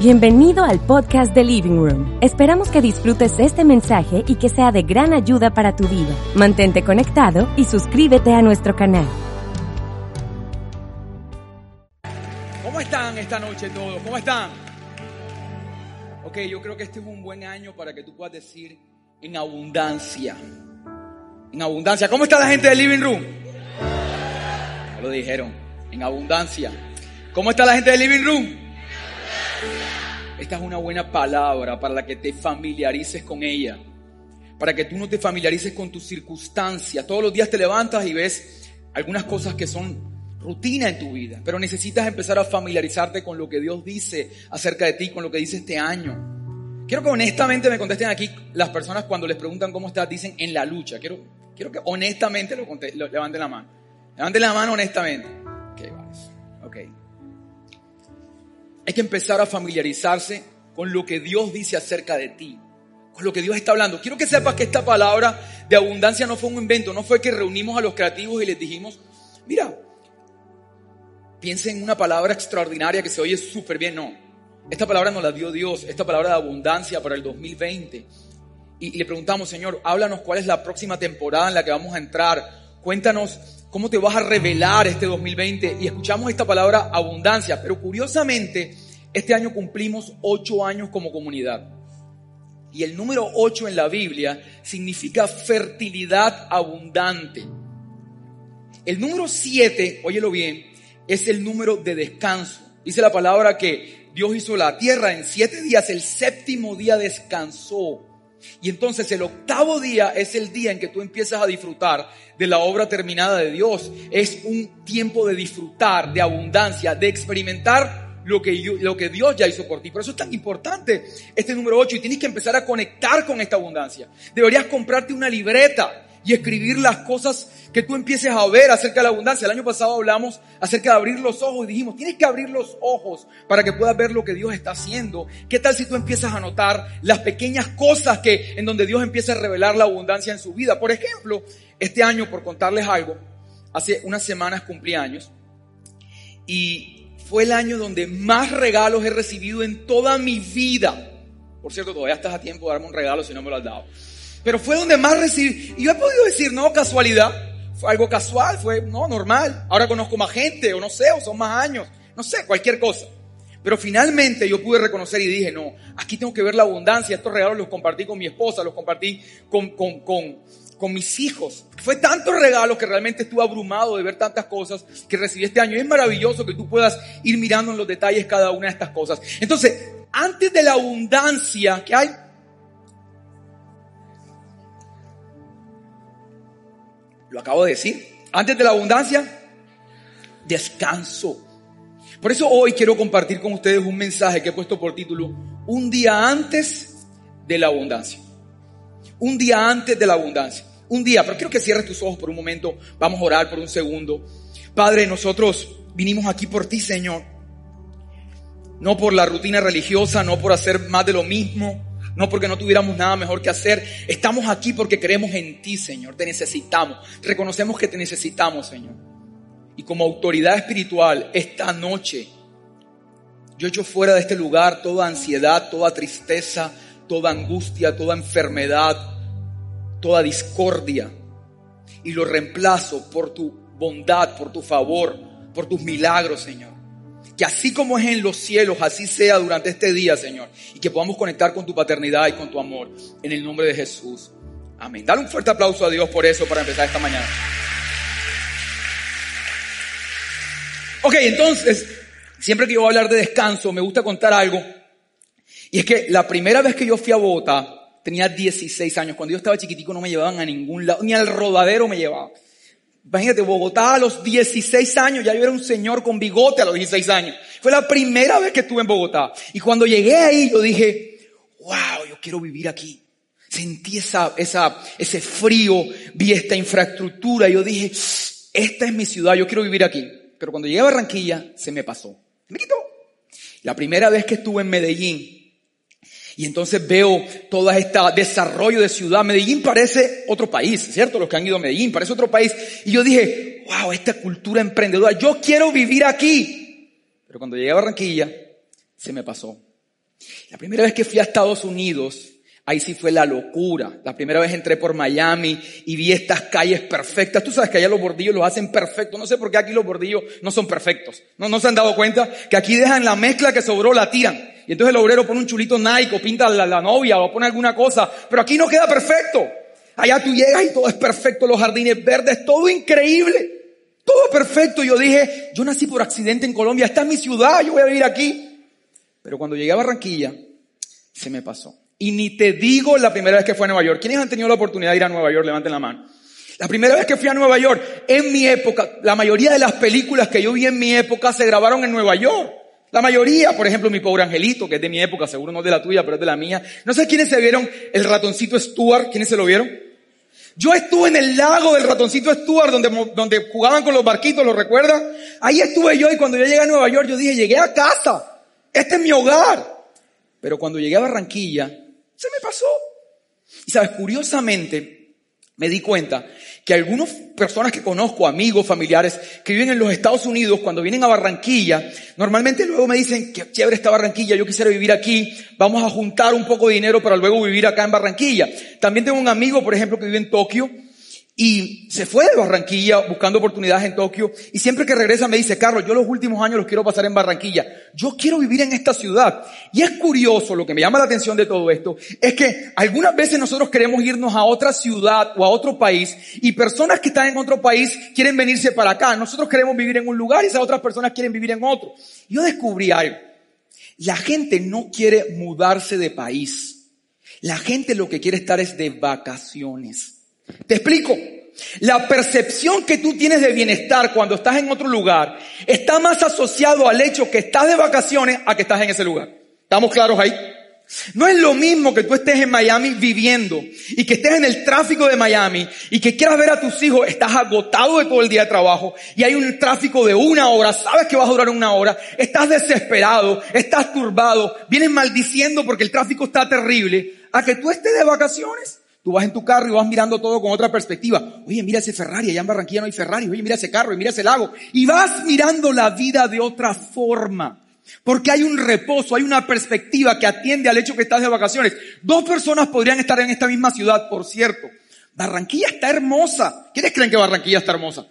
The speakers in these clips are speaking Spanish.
Bienvenido al podcast de Living Room. Esperamos que disfrutes este mensaje y que sea de gran ayuda para tu vida. Mantente conectado y suscríbete a nuestro canal. ¿Cómo están esta noche todos? ¿Cómo están? Ok, yo creo que este es un buen año para que tú puedas decir en abundancia. En abundancia. ¿Cómo está la gente de Living Room? Ya lo dijeron. En abundancia. ¿Cómo está la gente de Living Room? Esta es una buena palabra para la que te familiarices con ella. Para que tú no te familiarices con tus circunstancias. Todos los días te levantas y ves algunas cosas que son rutina en tu vida. Pero necesitas empezar a familiarizarte con lo que Dios dice acerca de ti, con lo que dice este año. Quiero que honestamente me contesten aquí las personas cuando les preguntan cómo estás, dicen en la lucha. Quiero, quiero que honestamente lo, levanten la mano. Levanten la mano honestamente. Hay que empezar a familiarizarse con lo que Dios dice acerca de ti, con lo que Dios está hablando. Quiero que sepas que esta palabra de abundancia no fue un invento, no fue que reunimos a los creativos y les dijimos, mira, piensa en una palabra extraordinaria que se oye súper bien. No, esta palabra nos la dio Dios, esta palabra de abundancia para el 2020. Y le preguntamos, Señor, háblanos cuál es la próxima temporada en la que vamos a entrar. Cuéntanos ¿Cómo te vas a revelar este 2020? Y escuchamos esta palabra abundancia, pero curiosamente, este año cumplimos ocho años como comunidad. Y el número ocho en la Biblia significa fertilidad abundante. El número siete, óyelo bien, es el número de descanso. Dice la palabra que Dios hizo la tierra en siete días, el séptimo día descansó. Y entonces el octavo día es el día en que tú empiezas a disfrutar de la obra terminada de Dios. Es un tiempo de disfrutar, de abundancia, de experimentar lo que, lo que Dios ya hizo por ti. Por eso es tan importante este número 8 y tienes que empezar a conectar con esta abundancia. Deberías comprarte una libreta y escribir las cosas que tú empieces a ver acerca de la abundancia. El año pasado hablamos acerca de abrir los ojos y dijimos, tienes que abrir los ojos para que puedas ver lo que Dios está haciendo. ¿Qué tal si tú empiezas a notar las pequeñas cosas que en donde Dios empieza a revelar la abundancia en su vida? Por ejemplo, este año, por contarles algo, hace unas semanas cumplí años y fue el año donde más regalos he recibido en toda mi vida. Por cierto, todavía estás a tiempo de darme un regalo si no me lo has dado. Pero fue donde más recibí. Y yo he podido decir, no, casualidad. Fue algo casual, fue, no, normal. Ahora conozco más gente, o no sé, o son más años. No sé, cualquier cosa. Pero finalmente yo pude reconocer y dije, no, aquí tengo que ver la abundancia. Estos regalos los compartí con mi esposa, los compartí con, con, con, con mis hijos. Fue tantos regalos que realmente estuve abrumado de ver tantas cosas que recibí este año. es maravilloso que tú puedas ir mirando en los detalles cada una de estas cosas. Entonces, antes de la abundancia que hay, Lo acabo de decir. Antes de la abundancia, descanso. Por eso hoy quiero compartir con ustedes un mensaje que he puesto por título, Un día antes de la abundancia. Un día antes de la abundancia. Un día, pero quiero que cierres tus ojos por un momento. Vamos a orar por un segundo. Padre, nosotros vinimos aquí por ti, Señor. No por la rutina religiosa, no por hacer más de lo mismo, no porque no tuviéramos nada mejor que hacer. Estamos aquí porque creemos en ti, Señor. Te necesitamos. Reconocemos que te necesitamos, Señor. Y como autoridad espiritual, esta noche, yo echo fuera de este lugar toda ansiedad, toda tristeza, toda angustia, toda enfermedad, toda discordia. Y lo reemplazo por tu bondad, por tu favor, por tus milagros, Señor. Que así como es en los cielos, así sea durante este día, Señor. Y que podamos conectar con tu paternidad y con tu amor. En el nombre de Jesús. Amén. Dale un fuerte aplauso a Dios por eso para empezar esta mañana. Ok, entonces, siempre que yo voy a hablar de descanso, me gusta contar algo. Y es que la primera vez que yo fui a Bogotá, tenía 16 años. Cuando yo estaba chiquitico no me llevaban a ningún lado, ni al rodadero me llevaban. Imagínate, Bogotá a los 16 años, ya yo era un señor con bigote a los 16 años. Fue la primera vez que estuve en Bogotá. Y cuando llegué ahí, yo dije, wow, yo quiero vivir aquí. Sentí esa, esa, ese frío, vi esta infraestructura, y yo dije, esta es mi ciudad, yo quiero vivir aquí. Pero cuando llegué a Barranquilla, se me pasó. me quitó. La primera vez que estuve en Medellín, y entonces veo todo este desarrollo de ciudad. Medellín parece otro país, ¿cierto? Los que han ido a Medellín, parece otro país. Y yo dije, wow, esta cultura emprendedora, yo quiero vivir aquí. Pero cuando llegué a Barranquilla, se me pasó. La primera vez que fui a Estados Unidos, Ahí sí fue la locura. La primera vez entré por Miami y vi estas calles perfectas. Tú sabes que allá los bordillos los hacen perfectos. No sé por qué aquí los bordillos no son perfectos. No, no se han dado cuenta que aquí dejan la mezcla que sobró, la tiran. Y entonces el obrero pone un chulito Nike o pinta la, la novia o pone alguna cosa. Pero aquí no queda perfecto. Allá tú llegas y todo es perfecto, los jardines verdes, todo increíble. Todo perfecto. Yo dije, yo nací por accidente en Colombia, esta es mi ciudad, yo voy a vivir aquí. Pero cuando llegué a Barranquilla, se me pasó. Y ni te digo la primera vez que fui a Nueva York. ¿Quiénes han tenido la oportunidad de ir a Nueva York? Levanten la mano. La primera vez que fui a Nueva York, en mi época, la mayoría de las películas que yo vi en mi época se grabaron en Nueva York. La mayoría, por ejemplo, Mi Pobre Angelito, que es de mi época, seguro no es de la tuya, pero es de la mía. No sé quiénes se vieron el ratoncito Stuart, ¿quiénes se lo vieron? Yo estuve en el lago del ratoncito Stuart, donde, donde jugaban con los barquitos, ¿lo recuerdan? Ahí estuve yo y cuando yo llegué a Nueva York, yo dije, llegué a casa. Este es mi hogar. Pero cuando llegué a Barranquilla, se me pasó. Y sabes, curiosamente, me di cuenta que algunas personas que conozco, amigos, familiares, que viven en los Estados Unidos, cuando vienen a Barranquilla, normalmente luego me dicen que chévere esta Barranquilla, yo quisiera vivir aquí, vamos a juntar un poco de dinero para luego vivir acá en Barranquilla. También tengo un amigo, por ejemplo, que vive en Tokio, y se fue de Barranquilla buscando oportunidades en Tokio y siempre que regresa me dice, Carlos, yo los últimos años los quiero pasar en Barranquilla. Yo quiero vivir en esta ciudad. Y es curioso, lo que me llama la atención de todo esto, es que algunas veces nosotros queremos irnos a otra ciudad o a otro país y personas que están en otro país quieren venirse para acá. Nosotros queremos vivir en un lugar y esas otras personas quieren vivir en otro. Yo descubrí algo. La gente no quiere mudarse de país. La gente lo que quiere estar es de vacaciones. Te explico. La percepción que tú tienes de bienestar cuando estás en otro lugar está más asociado al hecho que estás de vacaciones a que estás en ese lugar. ¿Estamos claros ahí? No es lo mismo que tú estés en Miami viviendo y que estés en el tráfico de Miami y que quieras ver a tus hijos, estás agotado de todo el día de trabajo y hay un tráfico de una hora, sabes que vas a durar una hora, estás desesperado, estás turbado, vienes maldiciendo porque el tráfico está terrible, a que tú estés de vacaciones. Tú vas en tu carro y vas mirando todo con otra perspectiva. Oye, mira ese Ferrari, allá en Barranquilla no hay Ferrari. Oye, mira ese carro y mira ese lago. Y vas mirando la vida de otra forma. Porque hay un reposo, hay una perspectiva que atiende al hecho que estás de vacaciones. Dos personas podrían estar en esta misma ciudad, por cierto. Barranquilla está hermosa. ¿Quiénes creen que Barranquilla está hermosa?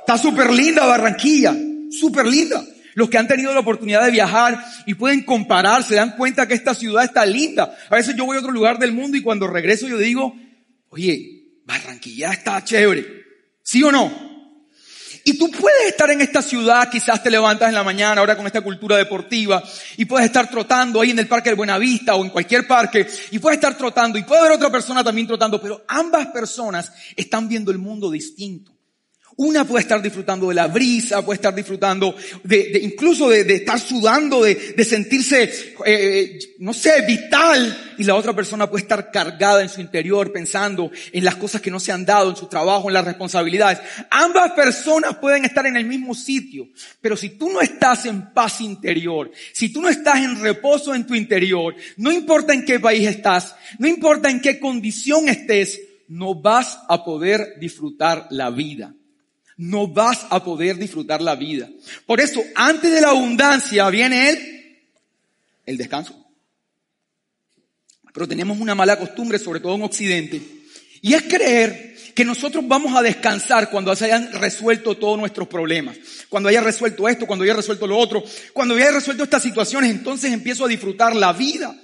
Está súper linda Barranquilla. Súper linda. Los que han tenido la oportunidad de viajar y pueden comparar, se dan cuenta que esta ciudad está linda. A veces yo voy a otro lugar del mundo y cuando regreso yo digo, oye, Barranquilla está chévere. ¿Sí o no? Y tú puedes estar en esta ciudad, quizás te levantas en la mañana ahora con esta cultura deportiva y puedes estar trotando ahí en el Parque del Buenavista o en cualquier parque y puedes estar trotando y puede haber otra persona también trotando, pero ambas personas están viendo el mundo distinto. Una puede estar disfrutando de la brisa, puede estar disfrutando de, incluso de, estar sudando, de, sentirse, eh, no sé, vital. Y la otra persona puede estar cargada en su interior pensando en las cosas que no se han dado, en su trabajo, en las responsabilidades. Ambas personas pueden estar en el mismo sitio. Pero si tú no estás en paz interior, si tú no estás en reposo en tu interior, no importa en qué país estás, no importa en qué condición estés, no vas a poder disfrutar la vida no vas a poder disfrutar la vida. Por eso, antes de la abundancia viene el, el descanso. Pero tenemos una mala costumbre, sobre todo en Occidente, y es creer que nosotros vamos a descansar cuando se hayan resuelto todos nuestros problemas. Cuando haya resuelto esto, cuando haya resuelto lo otro, cuando haya resuelto estas situaciones, entonces empiezo a disfrutar la vida.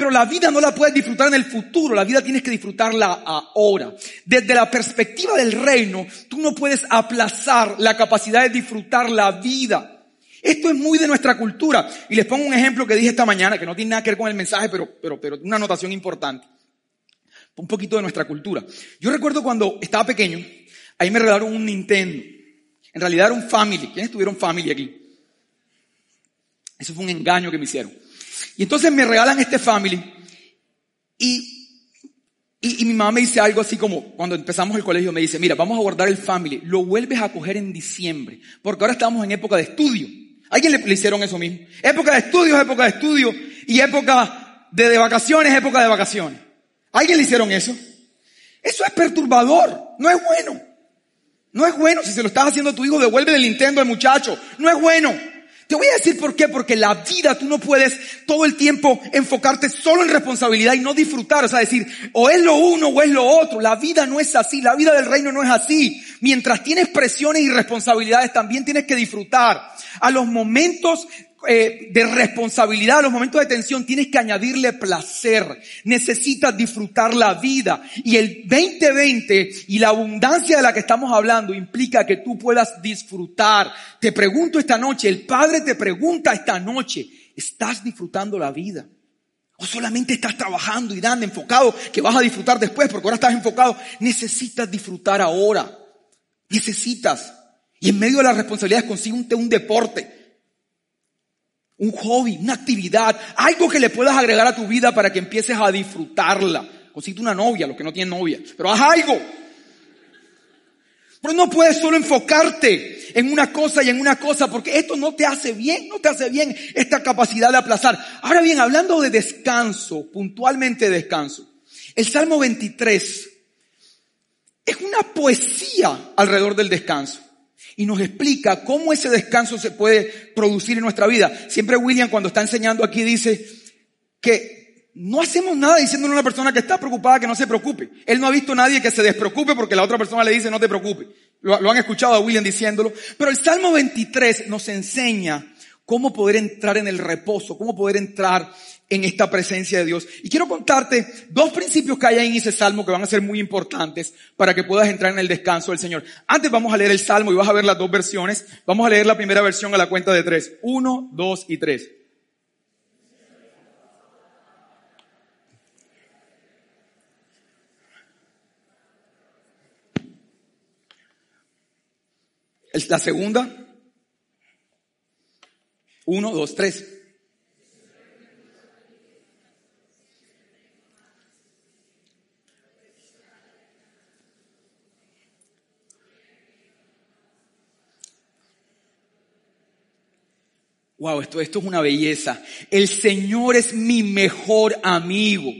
Pero la vida no la puedes disfrutar en el futuro, la vida tienes que disfrutarla ahora. Desde la perspectiva del reino, tú no puedes aplazar la capacidad de disfrutar la vida. Esto es muy de nuestra cultura. Y les pongo un ejemplo que dije esta mañana, que no tiene nada que ver con el mensaje, pero, pero, pero una anotación importante. Un poquito de nuestra cultura. Yo recuerdo cuando estaba pequeño, ahí me regalaron un Nintendo. En realidad era un Family. ¿Quiénes tuvieron Family aquí? Eso fue un engaño que me hicieron. Y entonces me regalan este family y, y, mi mamá me dice algo así como, cuando empezamos el colegio, me dice, mira, vamos a guardar el family, lo vuelves a coger en diciembre, porque ahora estamos en época de estudio. ¿Alguien le, le hicieron eso mismo? Época de estudio época de estudio y época de, de vacaciones, época de vacaciones. ¿Alguien le hicieron eso? Eso es perturbador, no es bueno. No es bueno. Si se lo estás haciendo a tu hijo, devuelve el Nintendo al muchacho. No es bueno. Te voy a decir por qué, porque la vida tú no puedes todo el tiempo enfocarte solo en responsabilidad y no disfrutar, o sea, decir, o es lo uno o es lo otro. La vida no es así, la vida del reino no es así. Mientras tienes presiones y responsabilidades, también tienes que disfrutar. A los momentos eh, de responsabilidad, a los momentos de tensión, tienes que añadirle placer. Necesitas disfrutar la vida. Y el 2020 y la abundancia de la que estamos hablando implica que tú puedas disfrutar. Te pregunto esta noche, el Padre te pregunta esta noche, ¿estás disfrutando la vida? ¿O solamente estás trabajando y dando, enfocado, que vas a disfrutar después, porque ahora estás enfocado? Necesitas disfrutar ahora. Necesitas. Y en medio de las responsabilidades consigue un deporte un hobby, una actividad, algo que le puedas agregar a tu vida para que empieces a disfrutarla. Consigue una novia, los que no tienen novia, pero haz algo. Pero no puedes solo enfocarte en una cosa y en una cosa, porque esto no te hace bien, no te hace bien esta capacidad de aplazar. Ahora bien, hablando de descanso, puntualmente descanso, el Salmo 23 es una poesía alrededor del descanso y nos explica cómo ese descanso se puede producir en nuestra vida. Siempre William cuando está enseñando aquí dice que no hacemos nada diciéndole a una persona que está preocupada que no se preocupe. Él no ha visto a nadie que se despreocupe porque la otra persona le dice no te preocupes. Lo, lo han escuchado a William diciéndolo. Pero el Salmo 23 nos enseña cómo poder entrar en el reposo, cómo poder entrar en esta presencia de Dios. Y quiero contarte dos principios que hay ahí en ese salmo que van a ser muy importantes para que puedas entrar en el descanso del Señor. Antes vamos a leer el salmo y vas a ver las dos versiones. Vamos a leer la primera versión a la cuenta de tres. Uno, dos y tres. La segunda. Uno, dos, tres. Wow, esto, esto es una belleza. El Señor es mi mejor amigo.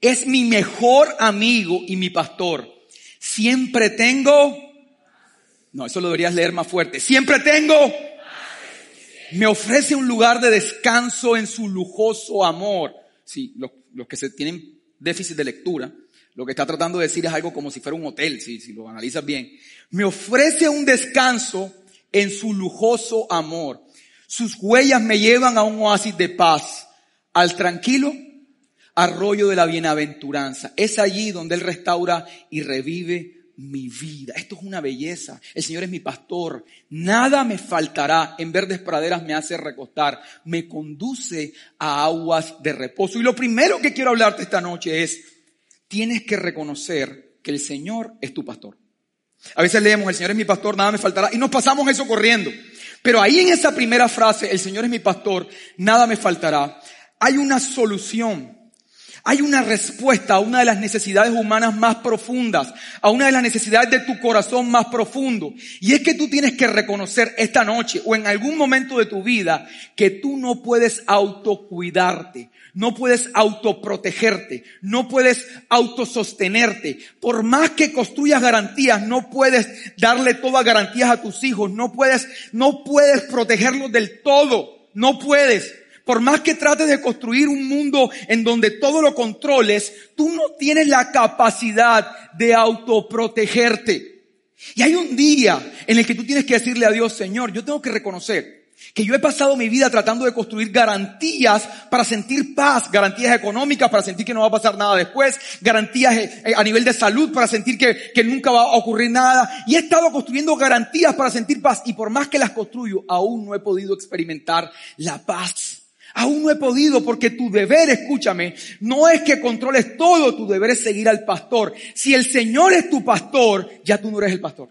Es mi mejor amigo y mi pastor. Siempre tengo... No, eso lo deberías leer más fuerte. Siempre tengo... Me ofrece un lugar de descanso en su lujoso amor. Sí, los, los que se tienen déficit de lectura, lo que está tratando de decir es algo como si fuera un hotel, si, si lo analizas bien. Me ofrece un descanso en su lujoso amor. Sus huellas me llevan a un oasis de paz, al tranquilo arroyo de la bienaventuranza. Es allí donde Él restaura y revive mi vida. Esto es una belleza. El Señor es mi pastor. Nada me faltará. En verdes praderas me hace recostar. Me conduce a aguas de reposo. Y lo primero que quiero hablarte esta noche es, tienes que reconocer que el Señor es tu pastor. A veces leemos, el Señor es mi pastor, nada me faltará. Y nos pasamos eso corriendo. Pero ahí en esa primera frase, el Señor es mi pastor, nada me faltará, hay una solución. Hay una respuesta a una de las necesidades humanas más profundas, a una de las necesidades de tu corazón más profundo. Y es que tú tienes que reconocer esta noche o en algún momento de tu vida que tú no puedes autocuidarte, no puedes autoprotegerte, no puedes autosostenerte. Por más que construyas garantías, no puedes darle todas garantías a tus hijos, no puedes, no puedes protegerlos del todo, no puedes. Por más que trates de construir un mundo en donde todo lo controles, tú no tienes la capacidad de autoprotegerte. Y hay un día en el que tú tienes que decirle a Dios, Señor, yo tengo que reconocer que yo he pasado mi vida tratando de construir garantías para sentir paz, garantías económicas para sentir que no va a pasar nada después, garantías eh, eh, a nivel de salud para sentir que, que nunca va a ocurrir nada. Y he estado construyendo garantías para sentir paz y por más que las construyo, aún no he podido experimentar la paz. Aún no he podido porque tu deber, escúchame, no es que controles todo, tu deber es seguir al pastor. Si el Señor es tu pastor, ya tú no eres el pastor.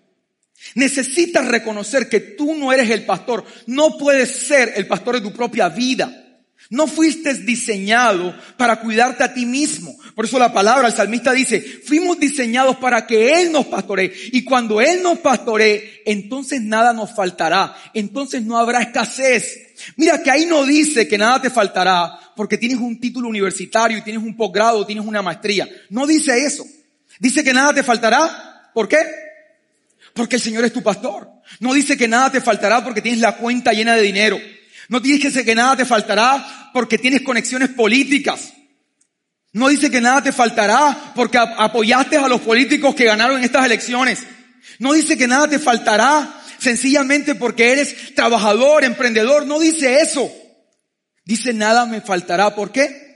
Necesitas reconocer que tú no eres el pastor. No puedes ser el pastor de tu propia vida. No fuiste diseñado para cuidarte a ti mismo. Por eso la palabra, el salmista dice, fuimos diseñados para que Él nos pastoree. Y cuando Él nos pastoree, entonces nada nos faltará. Entonces no habrá escasez. Mira que ahí no dice que nada te faltará porque tienes un título universitario tienes un posgrado, tienes una maestría. No dice eso. Dice que nada te faltará. ¿Por qué? Porque el Señor es tu pastor. No dice que nada te faltará porque tienes la cuenta llena de dinero. No dice que nada te faltará porque tienes conexiones políticas. No dice que nada te faltará porque apoyaste a los políticos que ganaron en estas elecciones. No dice que nada te faltará sencillamente porque eres trabajador, emprendedor. No dice eso. Dice nada me faltará. ¿Por qué?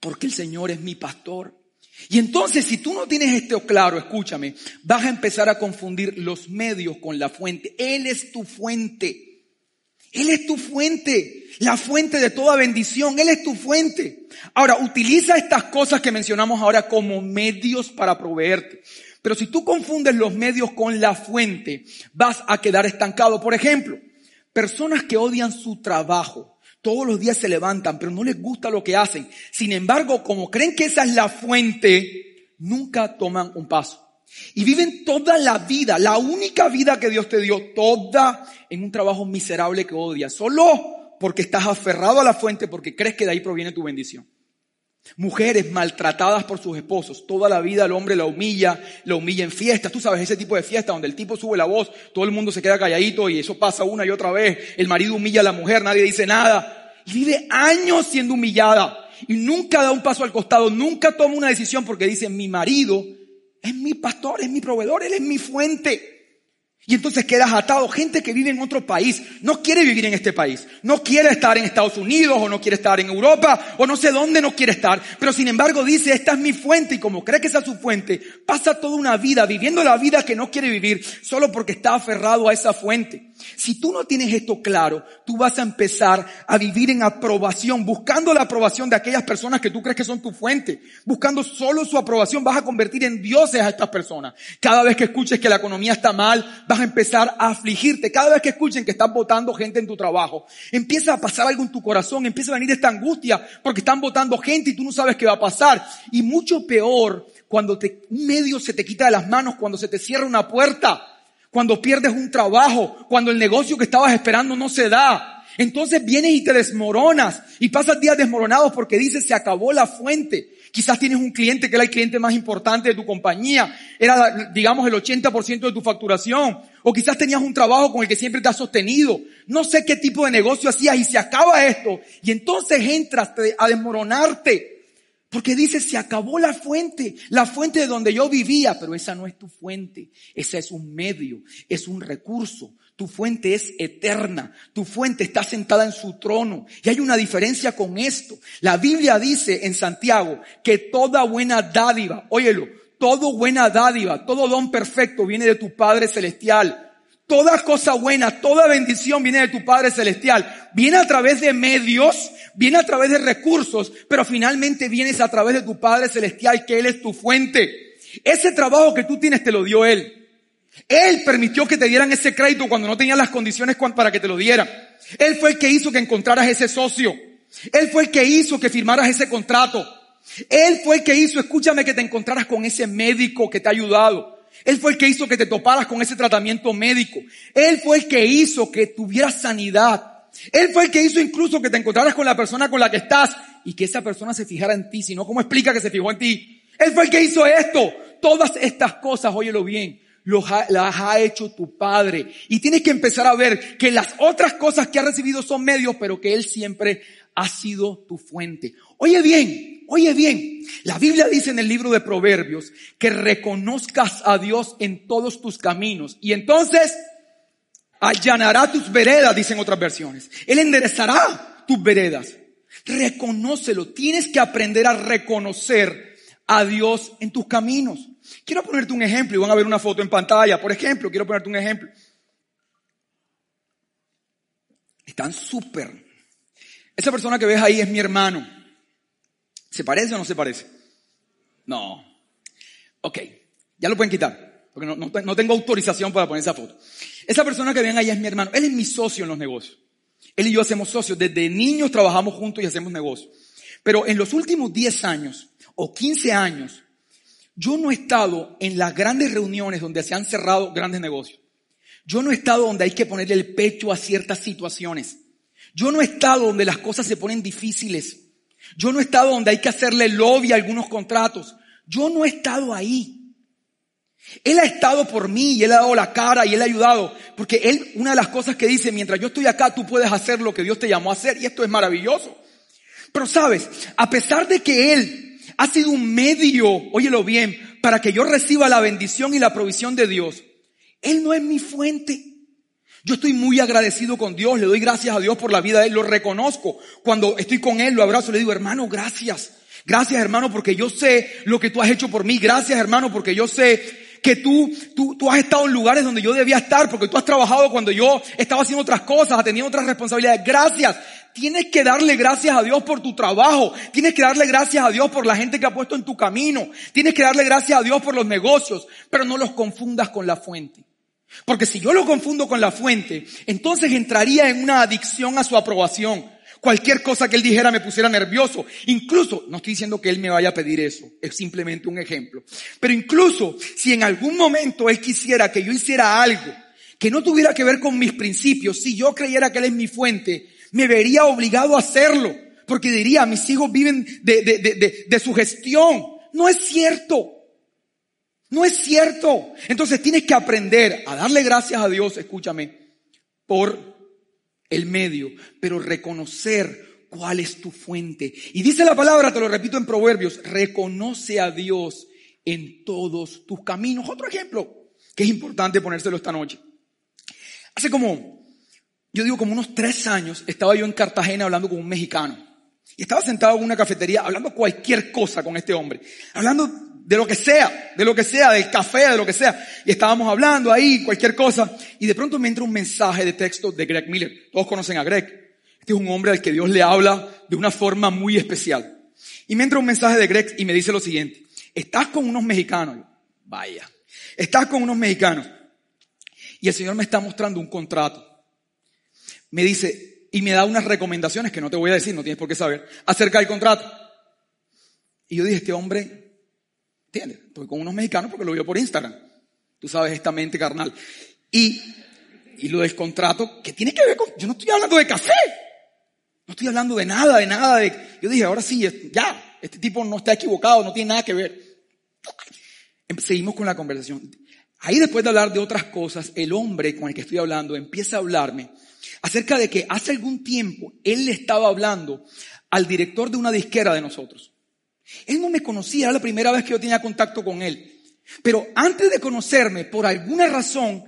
Porque el Señor es mi pastor. Y entonces, si tú no tienes esto claro, escúchame, vas a empezar a confundir los medios con la fuente. Él es tu fuente. Él es tu fuente, la fuente de toda bendición. Él es tu fuente. Ahora, utiliza estas cosas que mencionamos ahora como medios para proveerte. Pero si tú confundes los medios con la fuente, vas a quedar estancado. Por ejemplo, personas que odian su trabajo, todos los días se levantan, pero no les gusta lo que hacen. Sin embargo, como creen que esa es la fuente, nunca toman un paso. Y viven toda la vida, la única vida que Dios te dio, toda en un trabajo miserable que odias, solo porque estás aferrado a la fuente, porque crees que de ahí proviene tu bendición. Mujeres maltratadas por sus esposos. Toda la vida el hombre la humilla, la humilla en fiestas. Tú sabes, ese tipo de fiesta donde el tipo sube la voz, todo el mundo se queda calladito y eso pasa una y otra vez. El marido humilla a la mujer, nadie dice nada. Y vive años siendo humillada. Y nunca da un paso al costado, nunca toma una decisión porque dice, mi marido es mi pastor, es mi proveedor, él es mi fuente. Y entonces quedas atado. Gente que vive en otro país no quiere vivir en este país. No quiere estar en Estados Unidos o no quiere estar en Europa o no sé dónde no quiere estar. Pero sin embargo dice, esta es mi fuente y como cree que esa es su fuente, pasa toda una vida viviendo la vida que no quiere vivir solo porque está aferrado a esa fuente. Si tú no tienes esto claro, tú vas a empezar a vivir en aprobación, buscando la aprobación de aquellas personas que tú crees que son tu fuente. Buscando solo su aprobación, vas a convertir en dioses a estas personas. Cada vez que escuches que la economía está mal, vas a empezar a afligirte. Cada vez que escuchen que están votando gente en tu trabajo, empieza a pasar algo en tu corazón, empieza a venir esta angustia porque están votando gente y tú no sabes qué va a pasar. Y mucho peor cuando te, un medio se te quita de las manos, cuando se te cierra una puerta cuando pierdes un trabajo, cuando el negocio que estabas esperando no se da. Entonces vienes y te desmoronas y pasas días desmoronados porque dices se acabó la fuente. Quizás tienes un cliente que era el cliente más importante de tu compañía, era digamos el 80% de tu facturación, o quizás tenías un trabajo con el que siempre te has sostenido. No sé qué tipo de negocio hacías y se acaba esto y entonces entras a desmoronarte. Porque dice, se acabó la fuente, la fuente de donde yo vivía, pero esa no es tu fuente, esa es un medio, es un recurso. Tu fuente es eterna, tu fuente está sentada en su trono. Y hay una diferencia con esto. La Biblia dice en Santiago que toda buena dádiva, óyelo, todo buena dádiva, todo don perfecto viene de tu Padre Celestial Toda cosa buena, toda bendición viene de tu Padre Celestial. Viene a través de medios, viene a través de recursos, pero finalmente vienes a través de tu Padre Celestial, que Él es tu fuente. Ese trabajo que tú tienes te lo dio Él. Él permitió que te dieran ese crédito cuando no tenías las condiciones para que te lo dieran. Él fue el que hizo que encontraras ese socio. Él fue el que hizo que firmaras ese contrato. Él fue el que hizo, escúchame, que te encontraras con ese médico que te ha ayudado. Él fue el que hizo que te toparas con ese tratamiento médico. Él fue el que hizo que tuvieras sanidad. Él fue el que hizo incluso que te encontraras con la persona con la que estás y que esa persona se fijara en ti, sino cómo explica que se fijó en ti. Él fue el que hizo esto. Todas estas cosas, óyelo bien, las ha hecho tu Padre. Y tienes que empezar a ver que las otras cosas que has recibido son medios, pero que Él siempre ha sido tu fuente. Oye bien, oye bien, la Biblia dice en el libro de Proverbios que reconozcas a Dios en todos tus caminos y entonces allanará tus veredas, dicen otras versiones. Él enderezará tus veredas. Reconócelo, tienes que aprender a reconocer a Dios en tus caminos. Quiero ponerte un ejemplo y van a ver una foto en pantalla. Por ejemplo, quiero ponerte un ejemplo. Están súper esa persona que ves ahí es mi hermano. ¿Se parece o no se parece? No. Ok, ya lo pueden quitar, porque no, tengo autorización para poner esa foto. Esa persona que ven ahí es mi hermano. Él es mi socio en los negocios. Él y yo hacemos socios. Desde niños trabajamos juntos y hacemos negocios. Pero en los últimos 10 años o 15 años, yo no he estado en las grandes reuniones donde se han cerrado grandes negocios. Yo no he estado donde hay que ponerle el pecho a ciertas situaciones. Yo no he estado donde las cosas se ponen difíciles. Yo no he estado donde hay que hacerle lobby a algunos contratos. Yo no he estado ahí. Él ha estado por mí y Él ha dado la cara y Él ha ayudado. Porque Él, una de las cosas que dice, mientras yo estoy acá, tú puedes hacer lo que Dios te llamó a hacer. Y esto es maravilloso. Pero sabes, a pesar de que Él ha sido un medio, óyelo bien, para que yo reciba la bendición y la provisión de Dios, Él no es mi fuente. Yo estoy muy agradecido con Dios, le doy gracias a Dios por la vida de Él, lo reconozco. Cuando estoy con Él, lo abrazo, le digo, hermano, gracias. Gracias, hermano, porque yo sé lo que tú has hecho por mí. Gracias, hermano, porque yo sé que tú, tú, tú has estado en lugares donde yo debía estar, porque tú has trabajado cuando yo estaba haciendo otras cosas, atendiendo otras responsabilidades. Gracias. Tienes que darle gracias a Dios por tu trabajo. Tienes que darle gracias a Dios por la gente que ha puesto en tu camino. Tienes que darle gracias a Dios por los negocios, pero no los confundas con la fuente. Porque si yo lo confundo con la fuente, entonces entraría en una adicción a su aprobación. Cualquier cosa que él dijera me pusiera nervioso. Incluso, no estoy diciendo que él me vaya a pedir eso, es simplemente un ejemplo. Pero incluso si en algún momento él quisiera que yo hiciera algo que no tuviera que ver con mis principios, si yo creyera que él es mi fuente, me vería obligado a hacerlo. Porque diría, mis hijos viven de, de, de, de su gestión. No es cierto. No es cierto. Entonces tienes que aprender a darle gracias a Dios, escúchame, por el medio, pero reconocer cuál es tu fuente. Y dice la palabra, te lo repito en Proverbios, reconoce a Dios en todos tus caminos. Otro ejemplo que es importante ponérselo esta noche. Hace como, yo digo como unos tres años, estaba yo en Cartagena hablando con un mexicano. Y estaba sentado en una cafetería hablando cualquier cosa con este hombre. Hablando de lo que sea, de lo que sea, del café, de lo que sea. Y estábamos hablando ahí, cualquier cosa. Y de pronto me entra un mensaje de texto de Greg Miller. Todos conocen a Greg. Este es un hombre al que Dios le habla de una forma muy especial. Y me entra un mensaje de Greg y me dice lo siguiente. Estás con unos mexicanos. Vaya. Estás con unos mexicanos. Y el Señor me está mostrando un contrato. Me dice, y me da unas recomendaciones que no te voy a decir, no tienes por qué saber, acerca del contrato. Y yo dije, este hombre ¿Entiendes? Estoy con unos mexicanos porque lo vio por Instagram. Tú sabes esta mente carnal. Y, y lo del contrato, que tiene que ver con, yo no estoy hablando de café. No estoy hablando de nada, de nada yo dije, ahora sí, ya, este tipo no está equivocado, no tiene nada que ver. Em, seguimos con la conversación. Ahí después de hablar de otras cosas, el hombre con el que estoy hablando empieza a hablarme acerca de que hace algún tiempo él le estaba hablando al director de una disquera de nosotros. Él no me conocía, era la primera vez que yo tenía contacto con él. Pero antes de conocerme, por alguna razón,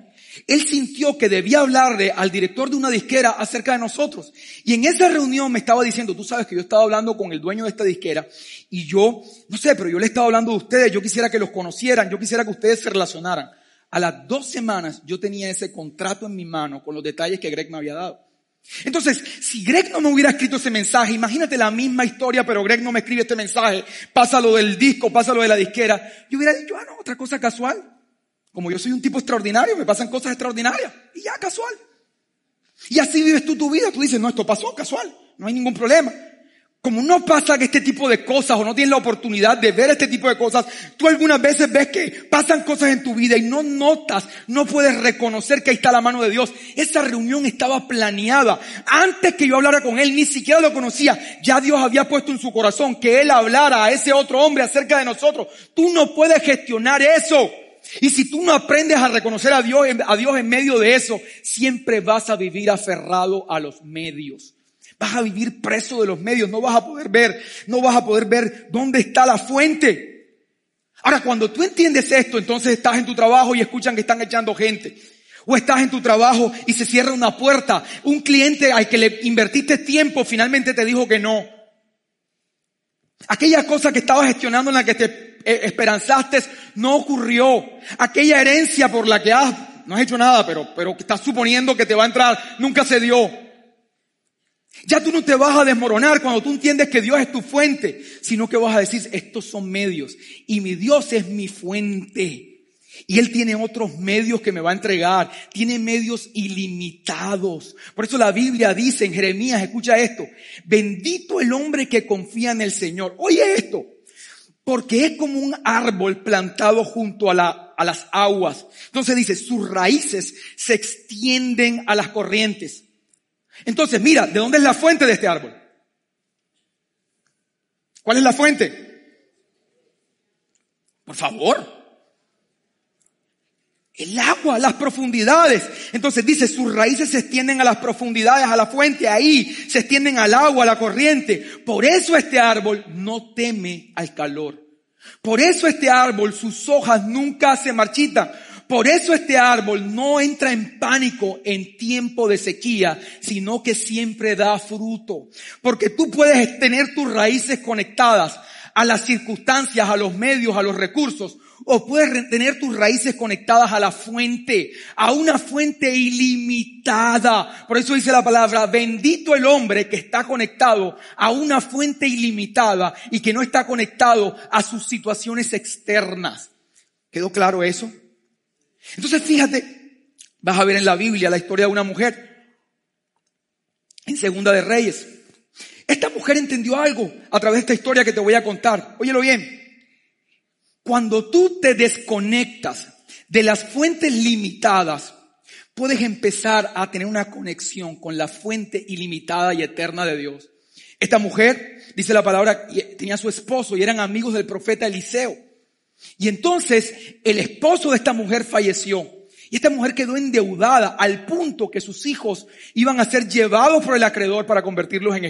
él sintió que debía hablarle al director de una disquera acerca de nosotros. Y en esa reunión me estaba diciendo, tú sabes que yo estaba hablando con el dueño de esta disquera y yo, no sé, pero yo le estaba hablando de ustedes, yo quisiera que los conocieran, yo quisiera que ustedes se relacionaran. A las dos semanas yo tenía ese contrato en mi mano con los detalles que Greg me había dado. Entonces, si Greg no me hubiera escrito ese mensaje, imagínate la misma historia, pero Greg no me escribe este mensaje, pasa lo del disco, pasa lo de la disquera, yo hubiera dicho, ah, no, otra cosa casual. Como yo soy un tipo extraordinario, me pasan cosas extraordinarias, y ya casual. Y así vives tú tu vida, tú dices, no, esto pasó casual, no hay ningún problema. Como no pasa este tipo de cosas o no tienes la oportunidad de ver este tipo de cosas, tú algunas veces ves que pasan cosas en tu vida y no notas, no puedes reconocer que ahí está la mano de Dios. Esa reunión estaba planeada. Antes que yo hablara con él, ni siquiera lo conocía. Ya Dios había puesto en su corazón que él hablara a ese otro hombre acerca de nosotros. Tú no puedes gestionar eso. Y si tú no aprendes a reconocer a Dios, a Dios en medio de eso, siempre vas a vivir aferrado a los medios. Vas a vivir preso de los medios, no vas a poder ver, no vas a poder ver dónde está la fuente. Ahora, cuando tú entiendes esto, entonces estás en tu trabajo y escuchan que están echando gente. O estás en tu trabajo y se cierra una puerta. Un cliente al que le invertiste tiempo finalmente te dijo que no. Aquella cosa que estabas gestionando en la que te eh, esperanzaste no ocurrió. Aquella herencia por la que has, no has hecho nada, pero, pero estás suponiendo que te va a entrar, nunca se dio. Ya tú no te vas a desmoronar cuando tú entiendes que Dios es tu fuente, sino que vas a decir, estos son medios y mi Dios es mi fuente. Y Él tiene otros medios que me va a entregar. Tiene medios ilimitados. Por eso la Biblia dice en Jeremías, escucha esto, bendito el hombre que confía en el Señor. Oye esto, porque es como un árbol plantado junto a, la, a las aguas. Entonces dice, sus raíces se extienden a las corrientes. Entonces, mira, ¿de dónde es la fuente de este árbol? ¿Cuál es la fuente? Por favor. El agua, las profundidades. Entonces dice, sus raíces se extienden a las profundidades, a la fuente, ahí se extienden al agua, a la corriente. Por eso este árbol no teme al calor. Por eso este árbol, sus hojas nunca se marchitan. Por eso este árbol no entra en pánico en tiempo de sequía, sino que siempre da fruto. Porque tú puedes tener tus raíces conectadas a las circunstancias, a los medios, a los recursos, o puedes tener tus raíces conectadas a la fuente, a una fuente ilimitada. Por eso dice la palabra, bendito el hombre que está conectado a una fuente ilimitada y que no está conectado a sus situaciones externas. ¿Quedó claro eso? Entonces fíjate, vas a ver en la Biblia la historia de una mujer, en Segunda de Reyes. Esta mujer entendió algo a través de esta historia que te voy a contar. Óyelo bien. Cuando tú te desconectas de las fuentes limitadas, puedes empezar a tener una conexión con la fuente ilimitada y eterna de Dios. Esta mujer, dice la palabra, tenía su esposo y eran amigos del profeta Eliseo. Y entonces el esposo de esta mujer falleció. Y esta mujer quedó endeudada al punto que sus hijos iban a ser llevados por el acreedor para convertirlos en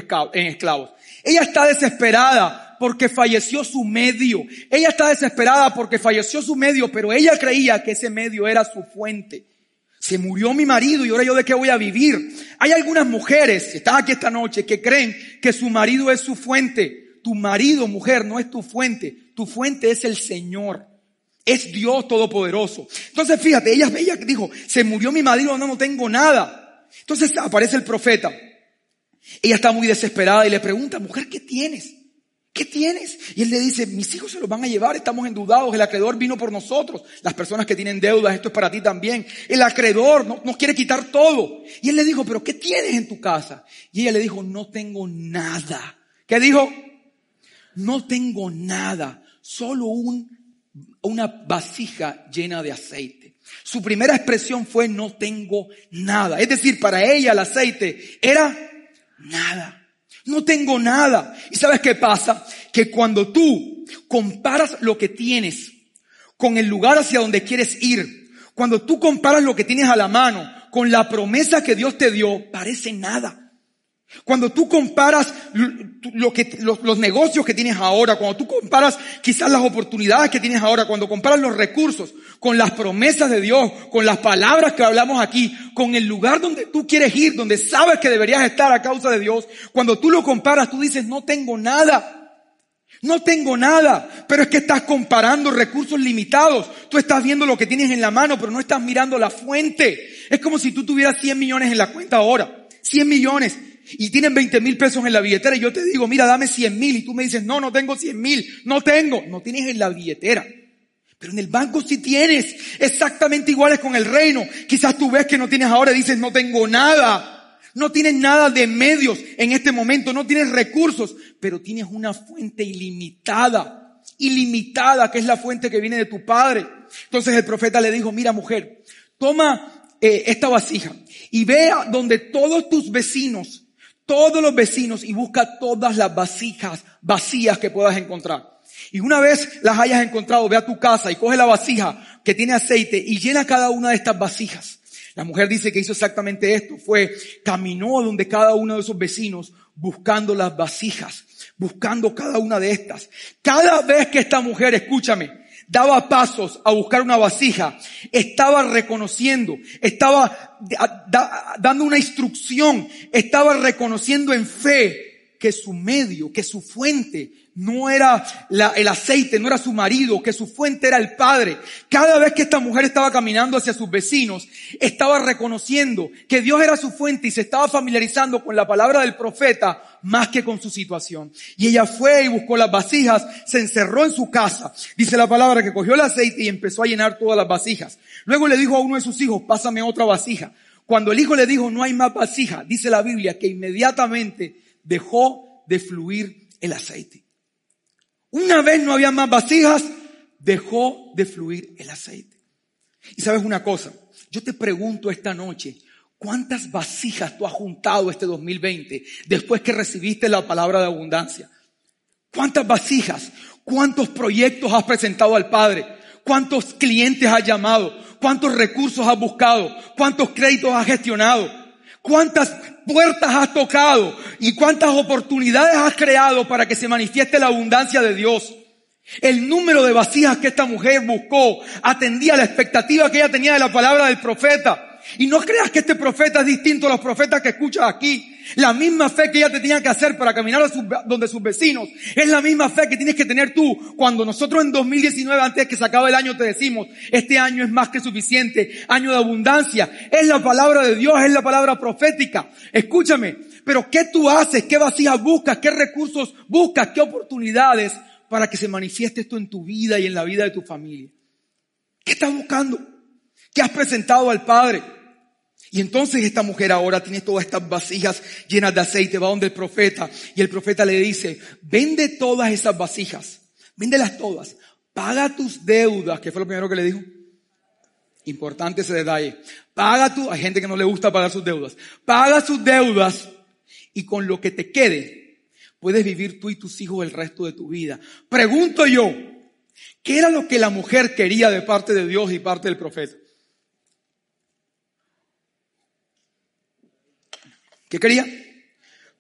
esclavos. Ella está desesperada porque falleció su medio. Ella está desesperada porque falleció su medio, pero ella creía que ese medio era su fuente. Se murió mi marido y ahora yo de qué voy a vivir. Hay algunas mujeres, si estás aquí esta noche, que creen que su marido es su fuente. Tu marido, mujer, no es tu fuente. Tu fuente es el Señor. Es Dios Todopoderoso. Entonces fíjate, ella, ella dijo, se murió mi marido, no, no tengo nada. Entonces aparece el profeta. Ella está muy desesperada y le pregunta, mujer, ¿qué tienes? ¿Qué tienes? Y él le dice, mis hijos se los van a llevar, estamos endeudados, el acreedor vino por nosotros. Las personas que tienen deudas, esto es para ti también. El acreedor nos quiere quitar todo. Y él le dijo, pero ¿qué tienes en tu casa? Y ella le dijo, no tengo nada. ¿Qué dijo? No tengo nada, solo un una vasija llena de aceite. Su primera expresión fue no tengo nada. Es decir, para ella el aceite era nada. No tengo nada. ¿Y sabes qué pasa? Que cuando tú comparas lo que tienes con el lugar hacia donde quieres ir, cuando tú comparas lo que tienes a la mano con la promesa que Dios te dio, parece nada. Cuando tú comparas lo que, los, negocios que tienes ahora, cuando tú comparas quizás las oportunidades que tienes ahora, cuando comparas los recursos con las promesas de Dios, con las palabras que hablamos aquí, con el lugar donde tú quieres ir, donde sabes que deberías estar a causa de Dios, cuando tú lo comparas, tú dices, no tengo nada. No tengo nada, pero es que estás comparando recursos limitados. Tú estás viendo lo que tienes en la mano, pero no estás mirando la fuente. Es como si tú tuvieras 100 millones en la cuenta ahora. 100 millones y tienen 20 mil pesos en la billetera y yo te digo, mira, dame 100 mil y tú me dices, no, no tengo 100 mil, no tengo, no tienes en la billetera. Pero en el banco sí tienes, exactamente iguales con el reino. Quizás tú ves que no tienes ahora y dices, no tengo nada. No tienes nada de medios en este momento, no tienes recursos, pero tienes una fuente ilimitada, ilimitada, que es la fuente que viene de tu padre. Entonces el profeta le dijo, mira mujer, toma eh, esta vasija y vea donde todos tus vecinos todos los vecinos y busca todas las vasijas vacías que puedas encontrar. Y una vez las hayas encontrado, ve a tu casa y coge la vasija que tiene aceite y llena cada una de estas vasijas. La mujer dice que hizo exactamente esto, fue, caminó donde cada uno de esos vecinos buscando las vasijas, buscando cada una de estas. Cada vez que esta mujer, escúchame, daba pasos a buscar una vasija, estaba reconociendo, estaba dando una instrucción, estaba reconociendo en fe que su medio, que su fuente no era el aceite, no era su marido, que su fuente era el padre. Cada vez que esta mujer estaba caminando hacia sus vecinos, estaba reconociendo que Dios era su fuente y se estaba familiarizando con la palabra del profeta más que con su situación. Y ella fue y buscó las vasijas, se encerró en su casa. Dice la palabra que cogió el aceite y empezó a llenar todas las vasijas. Luego le dijo a uno de sus hijos, pásame otra vasija. Cuando el hijo le dijo, no hay más vasija, dice la Biblia que inmediatamente dejó de fluir el aceite. Una vez no había más vasijas, dejó de fluir el aceite. Y sabes una cosa, yo te pregunto esta noche, ¿cuántas vasijas tú has juntado este 2020 después que recibiste la palabra de abundancia? ¿Cuántas vasijas? ¿Cuántos proyectos has presentado al Padre? ¿Cuántos clientes has llamado? cuántos recursos has buscado, cuántos créditos has gestionado, cuántas puertas has tocado y cuántas oportunidades has creado para que se manifieste la abundancia de Dios. El número de vasijas que esta mujer buscó atendía la expectativa que ella tenía de la palabra del profeta. Y no creas que este profeta es distinto a los profetas que escuchas aquí. La misma fe que ella te tenía que hacer para caminar a donde sus vecinos es la misma fe que tienes que tener tú cuando nosotros en 2019, antes de que se acabe el año, te decimos, este año es más que suficiente, año de abundancia. Es la palabra de Dios, es la palabra profética. Escúchame, pero ¿qué tú haces? ¿Qué vasijas buscas? ¿Qué recursos buscas? ¿Qué oportunidades para que se manifieste esto en tu vida y en la vida de tu familia? ¿Qué estás buscando? ¿Qué has presentado al Padre? Y entonces esta mujer ahora tiene todas estas vasijas llenas de aceite, va donde el profeta y el profeta le dice, vende todas esas vasijas, véndelas todas, paga tus deudas, que fue lo primero que le dijo. Importante ese detalle. Paga tu, hay gente que no le gusta pagar sus deudas. Paga sus deudas y con lo que te quede puedes vivir tú y tus hijos el resto de tu vida. Pregunto yo, ¿qué era lo que la mujer quería de parte de Dios y parte del profeta? ¿Qué quería?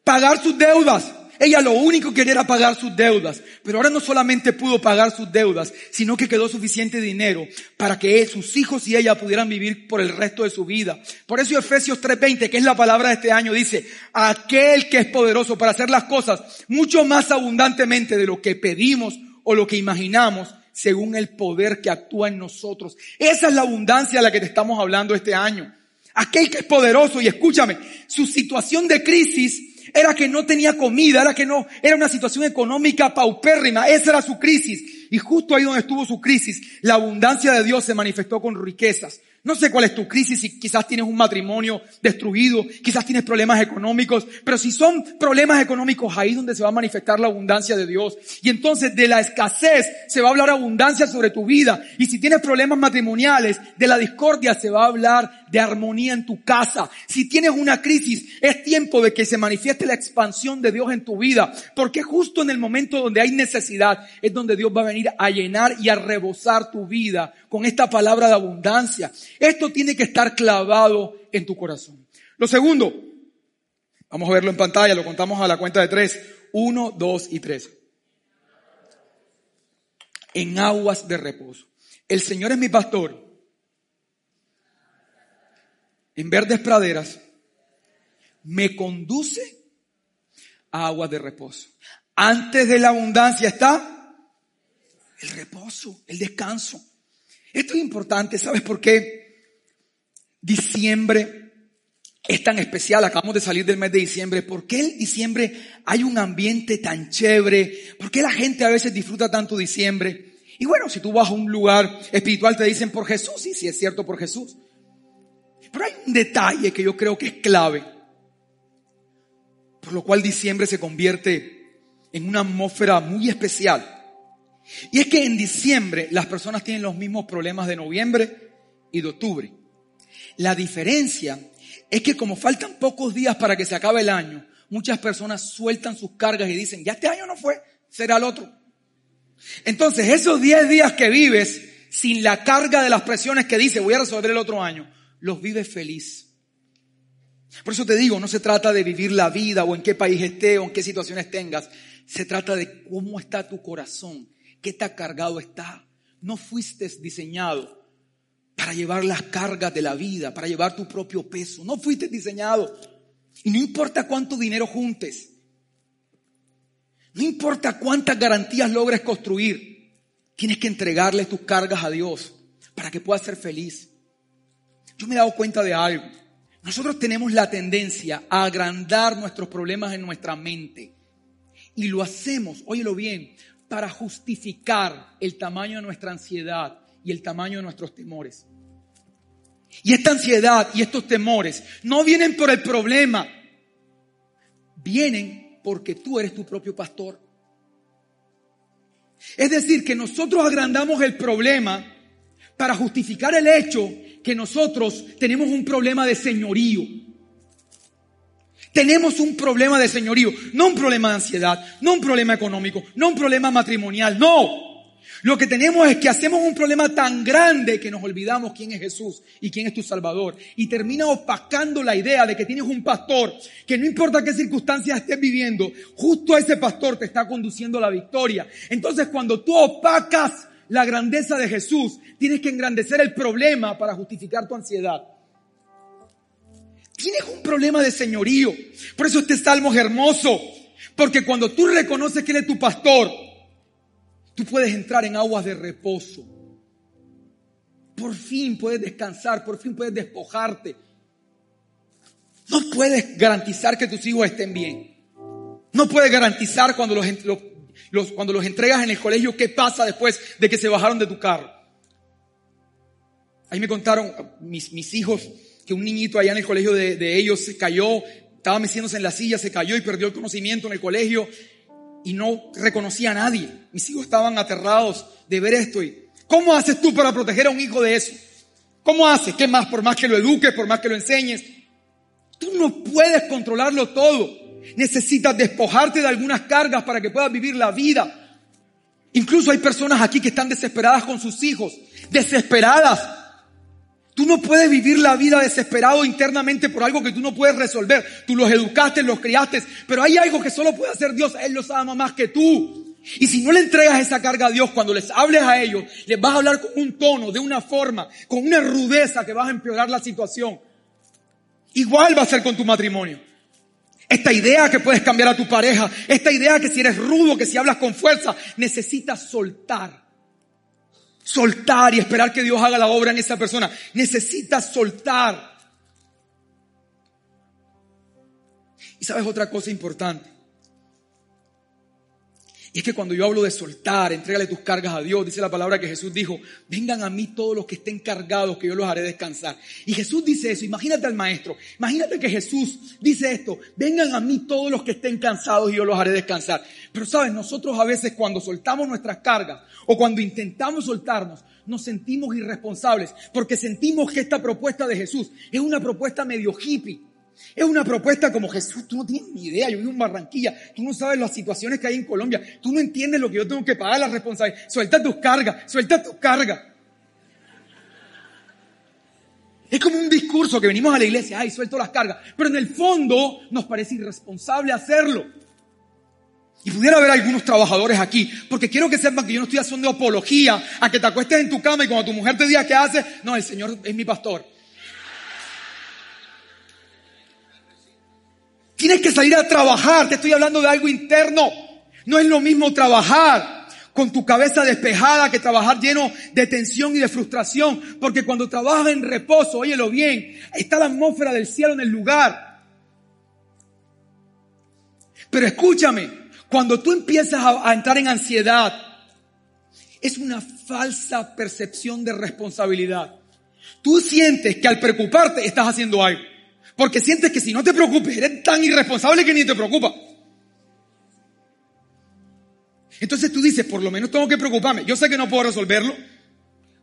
Pagar sus deudas. Ella lo único que quería era pagar sus deudas. Pero ahora no solamente pudo pagar sus deudas, sino que quedó suficiente dinero para que sus hijos y ella pudieran vivir por el resto de su vida. Por eso Efesios 3:20, que es la palabra de este año, dice, aquel que es poderoso para hacer las cosas mucho más abundantemente de lo que pedimos o lo que imaginamos, según el poder que actúa en nosotros. Esa es la abundancia de la que te estamos hablando este año. Aquel que es poderoso, y escúchame, su situación de crisis era que no tenía comida, era que no, era una situación económica paupérrima, esa era su crisis. Y justo ahí donde estuvo su crisis, la abundancia de Dios se manifestó con riquezas. No sé cuál es tu crisis, si quizás tienes un matrimonio destruido, quizás tienes problemas económicos, pero si son problemas económicos, ahí es donde se va a manifestar la abundancia de Dios. Y entonces de la escasez se va a hablar abundancia sobre tu vida. Y si tienes problemas matrimoniales, de la discordia se va a hablar de armonía en tu casa. Si tienes una crisis, es tiempo de que se manifieste la expansión de Dios en tu vida, porque justo en el momento donde hay necesidad es donde Dios va a venir a llenar y a rebosar tu vida con esta palabra de abundancia. Esto tiene que estar clavado en tu corazón. Lo segundo, vamos a verlo en pantalla, lo contamos a la cuenta de tres. Uno, dos y tres. En aguas de reposo. El Señor es mi pastor. En verdes praderas me conduce a aguas de reposo. Antes de la abundancia está el reposo, el descanso. Esto es importante, ¿sabes por qué? Diciembre es tan especial, acabamos de salir del mes de diciembre. ¿Por qué en diciembre hay un ambiente tan chévere? ¿Por qué la gente a veces disfruta tanto diciembre? Y bueno, si tú vas a un lugar espiritual te dicen por Jesús, y sí es cierto por Jesús. Pero hay un detalle que yo creo que es clave, por lo cual diciembre se convierte en una atmósfera muy especial. Y es que en diciembre las personas tienen los mismos problemas de noviembre y de octubre. La diferencia es que como faltan pocos días para que se acabe el año, muchas personas sueltan sus cargas y dicen, ya este año no fue, será el otro. Entonces esos 10 días que vives sin la carga de las presiones que dice, voy a resolver el otro año, los vives feliz. Por eso te digo, no se trata de vivir la vida o en qué país esté o en qué situaciones tengas. Se trata de cómo está tu corazón ¿Qué tan cargado está? No fuiste diseñado para llevar las cargas de la vida, para llevar tu propio peso. No fuiste diseñado. Y no importa cuánto dinero juntes. No importa cuántas garantías logres construir. Tienes que entregarle tus cargas a Dios para que puedas ser feliz. Yo me he dado cuenta de algo. Nosotros tenemos la tendencia a agrandar nuestros problemas en nuestra mente. Y lo hacemos, óyelo bien, para justificar el tamaño de nuestra ansiedad y el tamaño de nuestros temores. Y esta ansiedad y estos temores no vienen por el problema, vienen porque tú eres tu propio pastor. Es decir, que nosotros agrandamos el problema para justificar el hecho que nosotros tenemos un problema de señorío. Tenemos un problema de señorío, no un problema de ansiedad, no un problema económico, no un problema matrimonial, no. Lo que tenemos es que hacemos un problema tan grande que nos olvidamos quién es Jesús y quién es tu Salvador. Y termina opacando la idea de que tienes un pastor que no importa qué circunstancias estés viviendo, justo ese pastor te está conduciendo a la victoria. Entonces cuando tú opacas la grandeza de Jesús, tienes que engrandecer el problema para justificar tu ansiedad. Tienes un problema de señorío. Por eso este salmo es hermoso. Porque cuando tú reconoces que Él es tu pastor, Tú puedes entrar en aguas de reposo. Por fin puedes descansar, por fin puedes despojarte. No puedes garantizar que tus hijos estén bien. No puedes garantizar cuando los, cuando los entregas en el colegio qué pasa después de que se bajaron de tu carro. Ahí me contaron mis, mis hijos que un niñito allá en el colegio de, de ellos se cayó, estaba meciéndose en la silla, se cayó y perdió el conocimiento en el colegio y no reconocía a nadie. Mis hijos estaban aterrados de ver esto. ¿Cómo haces tú para proteger a un hijo de eso? ¿Cómo haces? ¿Qué más? Por más que lo eduques, por más que lo enseñes. Tú no puedes controlarlo todo. Necesitas despojarte de algunas cargas para que puedas vivir la vida. Incluso hay personas aquí que están desesperadas con sus hijos. Desesperadas Tú no puedes vivir la vida desesperado internamente por algo que tú no puedes resolver. Tú los educaste, los criaste, pero hay algo que solo puede hacer Dios. Él los ama más que tú. Y si no le entregas esa carga a Dios, cuando les hables a ellos, les vas a hablar con un tono, de una forma, con una rudeza que vas a empeorar la situación. Igual va a ser con tu matrimonio. Esta idea que puedes cambiar a tu pareja, esta idea que si eres rudo, que si hablas con fuerza, necesitas soltar soltar y esperar que Dios haga la obra en esa persona. Necesitas soltar. Y sabes otra cosa importante. Y es que cuando yo hablo de soltar, entrégale tus cargas a Dios, dice la palabra que Jesús dijo, vengan a mí todos los que estén cargados, que yo los haré descansar. Y Jesús dice eso, imagínate al maestro, imagínate que Jesús dice esto, vengan a mí todos los que estén cansados y yo los haré descansar. Pero sabes, nosotros a veces cuando soltamos nuestras cargas o cuando intentamos soltarnos, nos sentimos irresponsables porque sentimos que esta propuesta de Jesús es una propuesta medio hippie es una propuesta como Jesús, tú no tienes ni idea, yo vivo en Barranquilla, tú no sabes las situaciones que hay en Colombia, tú no entiendes lo que yo tengo que pagar la responsabilidad. Suelta tus cargas, suelta tus cargas. Es como un discurso que venimos a la iglesia, ay, suelto las cargas, pero en el fondo nos parece irresponsable hacerlo. Y pudiera haber algunos trabajadores aquí, porque quiero que sepan que yo no estoy haciendo apología a que te acuestes en tu cama y cuando tu mujer te diga qué hace, no, el Señor es mi pastor. Tienes que salir a trabajar. Te estoy hablando de algo interno. No es lo mismo trabajar con tu cabeza despejada que trabajar lleno de tensión y de frustración. Porque cuando trabajas en reposo, óyelo bien, está la atmósfera del cielo en el lugar. Pero escúchame, cuando tú empiezas a, a entrar en ansiedad, es una falsa percepción de responsabilidad. Tú sientes que al preocuparte estás haciendo algo. Porque sientes que si no te preocupes, eres tan irresponsable que ni te preocupa. Entonces tú dices, por lo menos tengo que preocuparme. Yo sé que no puedo resolverlo,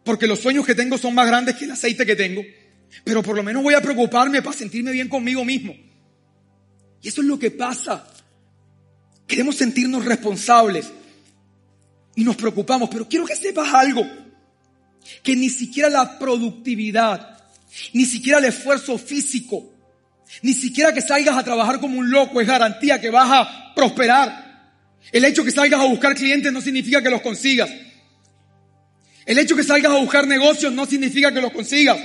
porque los sueños que tengo son más grandes que el aceite que tengo, pero por lo menos voy a preocuparme para sentirme bien conmigo mismo. Y eso es lo que pasa. Queremos sentirnos responsables y nos preocupamos, pero quiero que sepas algo, que ni siquiera la productividad, ni siquiera el esfuerzo físico, ni siquiera que salgas a trabajar como un loco es garantía que vas a prosperar. El hecho que salgas a buscar clientes no significa que los consigas. El hecho que salgas a buscar negocios no significa que los consigas.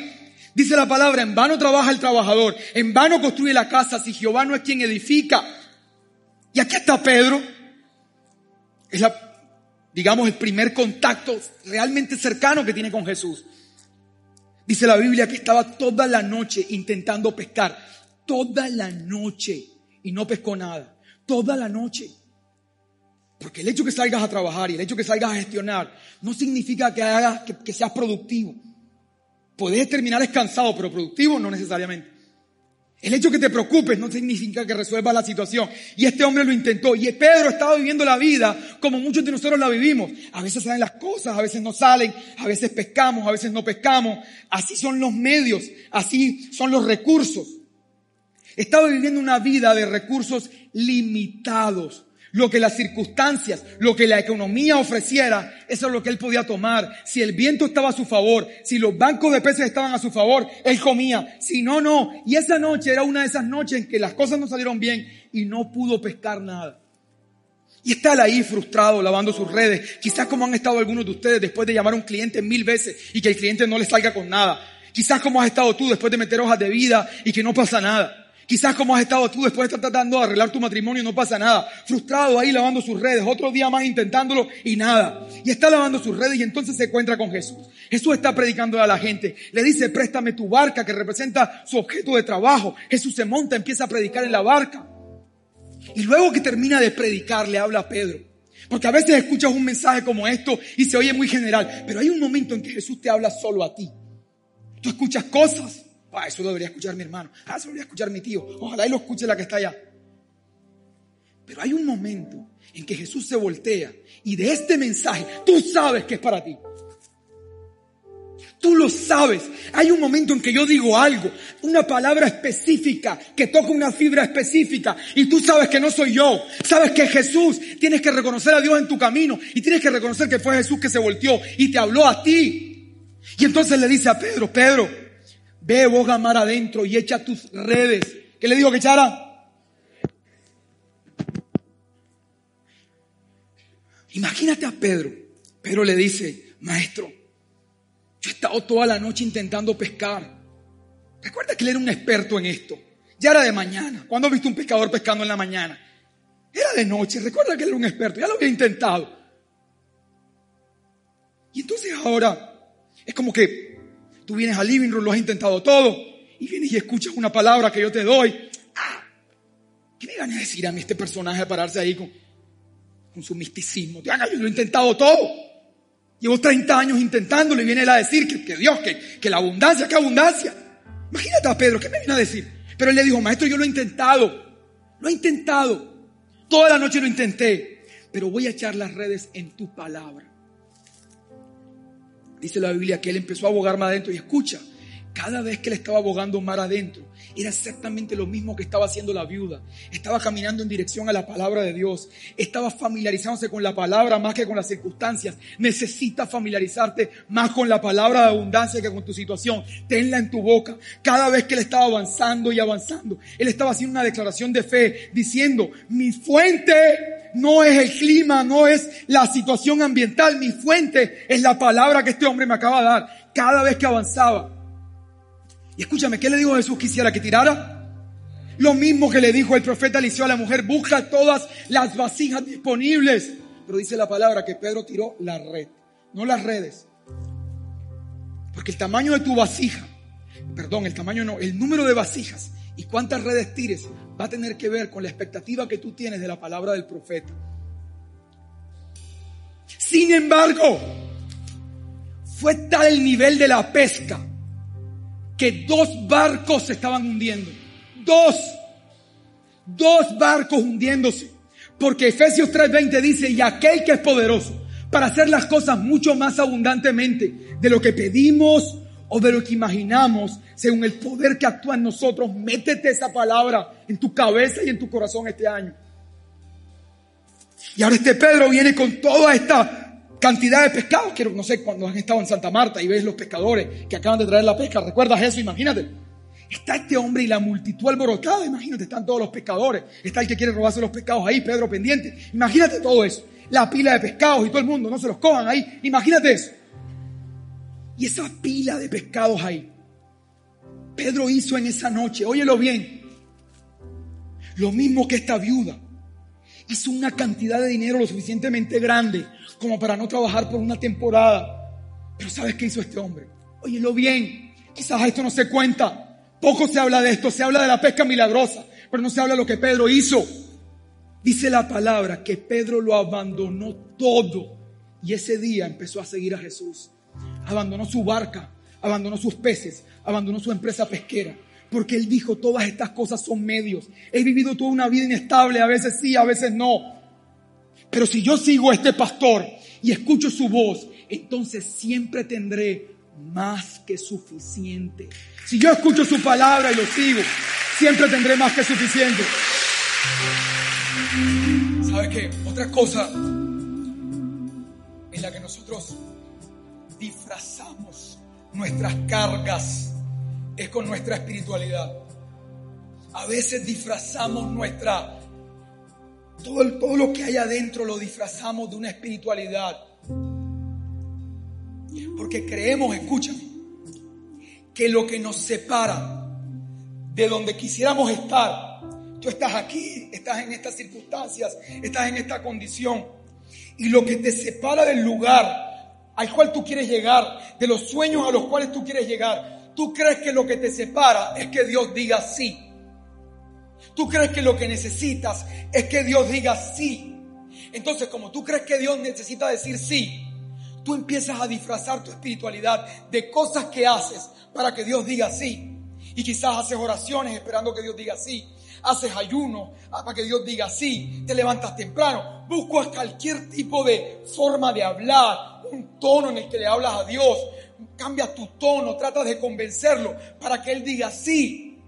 Dice la palabra, en vano trabaja el trabajador, en vano construye la casa si Jehová no es quien edifica. Y aquí está Pedro. Es la, digamos, el primer contacto realmente cercano que tiene con Jesús. Dice la Biblia que estaba toda la noche intentando pescar toda la noche y no pescó nada. Toda la noche. Porque el hecho que salgas a trabajar y el hecho que salgas a gestionar no significa que hagas, que, seas productivo. Puedes terminar descansado, pero productivo no necesariamente. El hecho que te preocupes no significa que resuelvas la situación. Y este hombre lo intentó. Y Pedro estaba viviendo la vida como muchos de nosotros la vivimos. A veces salen las cosas, a veces no salen, a veces pescamos, a veces no pescamos. Así son los medios, así son los recursos. Estaba viviendo una vida de recursos limitados. lo que las circunstancias, lo que la economía ofreciera, eso es lo que él podía tomar. Si el viento estaba a su favor, si los bancos de peces estaban a su favor, él comía. Si no, no. Y esa noche era una de esas noches en que las cosas no salieron bien y no pudo pescar nada. Y está ahí frustrado, lavando sus redes. Quizás como han estado algunos de ustedes después de llamar a un cliente mil veces y que el cliente no le salga con nada. Quizás como has estado tú después de meter hojas de vida y que no pasa nada. Quizás como has estado tú después de estar tratando de arreglar tu matrimonio no pasa nada. Frustrado ahí lavando sus redes. Otro día más intentándolo y nada. Y está lavando sus redes y entonces se encuentra con Jesús. Jesús está predicando a la gente. Le dice, préstame tu barca que representa su objeto de trabajo. Jesús se monta, empieza a predicar en la barca. Y luego que termina de predicar, le habla a Pedro. Porque a veces escuchas un mensaje como esto y se oye muy general. Pero hay un momento en que Jesús te habla solo a ti. Tú escuchas cosas Ah, eso debería escuchar mi hermano. Ah, eso debería escuchar mi tío. Ojalá y lo escuche la que está allá. Pero hay un momento en que Jesús se voltea y de este mensaje tú sabes que es para ti. Tú lo sabes. Hay un momento en que yo digo algo, una palabra específica, que toca una fibra específica, y tú sabes que no soy yo. Sabes que Jesús, tienes que reconocer a Dios en tu camino, y tienes que reconocer que fue Jesús que se volteó y te habló a ti. Y entonces le dice a Pedro, Pedro, Ve boga mar adentro y echa tus redes. ¿Qué le digo que echara? Imagínate a Pedro. Pedro le dice, maestro, yo he estado toda la noche intentando pescar. Recuerda que él era un experto en esto. Ya era de mañana. ¿Cuándo has visto un pescador pescando en la mañana? Era de noche. Recuerda que él era un experto. Ya lo había intentado. Y entonces ahora es como que Tú vienes al living room, lo has intentado todo, y vienes y escuchas una palabra que yo te doy. Ah, ¿Qué me van a decir a mí este personaje pararse ahí con, con su misticismo? yo lo he intentado todo. Llevo 30 años intentándolo y viene él a decir que, que Dios, que, que la abundancia, que abundancia. Imagínate a Pedro, ¿qué me viene a decir? Pero él le dijo, maestro, yo lo he intentado. Lo he intentado. Toda la noche lo intenté. Pero voy a echar las redes en tu palabra. Dice la Biblia que él empezó a abogar más adentro y escucha, cada vez que él estaba abogando mar adentro, era exactamente lo mismo que estaba haciendo la viuda. Estaba caminando en dirección a la palabra de Dios. Estaba familiarizándose con la palabra más que con las circunstancias. Necesitas familiarizarte más con la palabra de abundancia que con tu situación. Tenla en tu boca. Cada vez que él estaba avanzando y avanzando, él estaba haciendo una declaración de fe diciendo, mi fuente no es el clima, no es la situación ambiental. Mi fuente es la palabra que este hombre me acaba de dar. Cada vez que avanzaba, y escúchame, ¿qué le dijo Jesús quisiera que tirara? Lo mismo que le dijo el profeta Eliseo a la mujer, busca todas las vasijas disponibles. Pero dice la palabra que Pedro tiró la red, no las redes. Porque el tamaño de tu vasija, perdón, el tamaño no, el número de vasijas y cuántas redes tires va a tener que ver con la expectativa que tú tienes de la palabra del profeta. Sin embargo, fue tal el nivel de la pesca que dos barcos se estaban hundiendo. Dos. Dos barcos hundiéndose. Porque Efesios 3:20 dice, y aquel que es poderoso para hacer las cosas mucho más abundantemente de lo que pedimos o de lo que imaginamos, según el poder que actúa en nosotros, métete esa palabra en tu cabeza y en tu corazón este año. Y ahora este Pedro viene con toda esta cantidad de pescados. Quiero, no sé, cuando han estado en Santa Marta y ves los pescadores que acaban de traer la pesca, ¿recuerdas eso? Imagínate. Está este hombre y la multitud alborotada, imagínate, están todos los pescadores. Está el que quiere robarse los pescados ahí, Pedro pendiente. Imagínate todo eso. La pila de pescados y todo el mundo, no se los cojan ahí. Imagínate eso. Y esa pila de pescados ahí. Pedro hizo en esa noche, óyelo bien, lo mismo que esta viuda. Hizo una cantidad de dinero lo suficientemente grande como para no trabajar por una temporada. Pero ¿sabes qué hizo este hombre? Óyelo bien, quizás esto no se cuenta. Poco se habla de esto, se habla de la pesca milagrosa, pero no se habla de lo que Pedro hizo. Dice la palabra que Pedro lo abandonó todo y ese día empezó a seguir a Jesús. Abandonó su barca, abandonó sus peces, abandonó su empresa pesquera. Porque él dijo, todas estas cosas son medios. He vivido toda una vida inestable, a veces sí, a veces no. Pero si yo sigo a este pastor y escucho su voz, entonces siempre tendré más que suficiente. Si yo escucho su palabra y lo sigo, siempre tendré más que suficiente. ¿Sabe qué? Otra cosa en la que nosotros disfrazamos nuestras cargas es con nuestra espiritualidad. A veces disfrazamos nuestra... Todo, todo lo que hay adentro lo disfrazamos de una espiritualidad. Porque creemos, escúchame, que lo que nos separa de donde quisiéramos estar, tú estás aquí, estás en estas circunstancias, estás en esta condición, y lo que te separa del lugar al cual tú quieres llegar, de los sueños a los cuales tú quieres llegar, tú crees que lo que te separa es que Dios diga sí. Tú crees que lo que necesitas es que Dios diga sí. Entonces, como tú crees que Dios necesita decir sí, tú empiezas a disfrazar tu espiritualidad de cosas que haces para que Dios diga sí. Y quizás haces oraciones esperando que Dios diga sí. Haces ayuno para que Dios diga sí. Te levantas temprano. Buscas cualquier tipo de forma de hablar, un tono en el que le hablas a Dios. Cambia tu tono, tratas de convencerlo para que Él diga sí.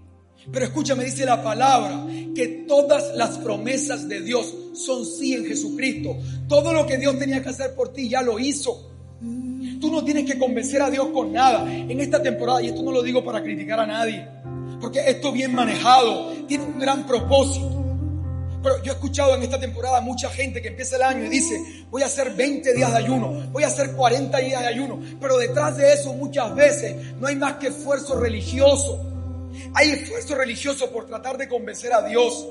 Pero escúchame, dice la palabra, que todas las promesas de Dios son sí en Jesucristo. Todo lo que Dios tenía que hacer por ti ya lo hizo. Tú no tienes que convencer a Dios con nada. En esta temporada, y esto no lo digo para criticar a nadie, porque esto bien manejado tiene un gran propósito. Pero yo he escuchado en esta temporada mucha gente que empieza el año y dice, voy a hacer 20 días de ayuno, voy a hacer 40 días de ayuno. Pero detrás de eso muchas veces no hay más que esfuerzo religioso. Hay esfuerzo religioso por tratar de convencer a Dios.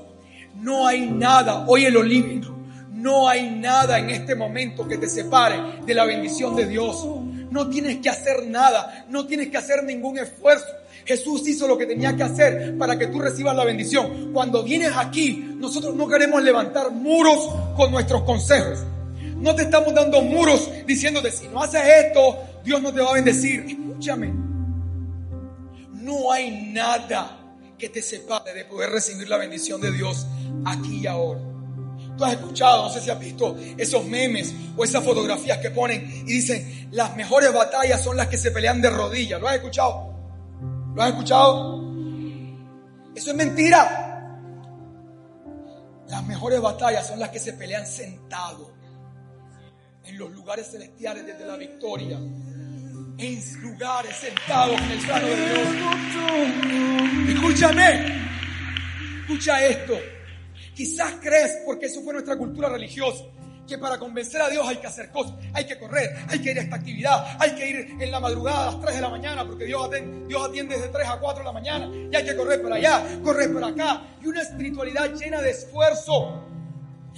No hay nada, oye lo lindo, no hay nada en este momento que te separe de la bendición de Dios. No tienes que hacer nada, no tienes que hacer ningún esfuerzo. Jesús hizo lo que tenía que hacer para que tú recibas la bendición. Cuando vienes aquí, nosotros no queremos levantar muros con nuestros consejos. No te estamos dando muros diciéndote, si no haces esto, Dios no te va a bendecir. Escúchame, no hay nada que te separe de poder recibir la bendición de Dios aquí y ahora. Tú has escuchado, no sé si has visto esos memes o esas fotografías que ponen y dicen, las mejores batallas son las que se pelean de rodillas. ¿Lo has escuchado? ¿Lo has escuchado? Eso es mentira. Las mejores batallas son las que se pelean sentado en los lugares celestiales desde la victoria en lugares sentados en el trono de Dios. Escúchame, escucha esto. Quizás crees, porque eso fue nuestra cultura religiosa, que para convencer a Dios hay que hacer cosas, hay que correr, hay que ir a esta actividad, hay que ir en la madrugada a las 3 de la mañana, porque Dios atiende, Dios atiende desde 3 a 4 de la mañana, y hay que correr para allá, correr para acá, y una espiritualidad llena de esfuerzo.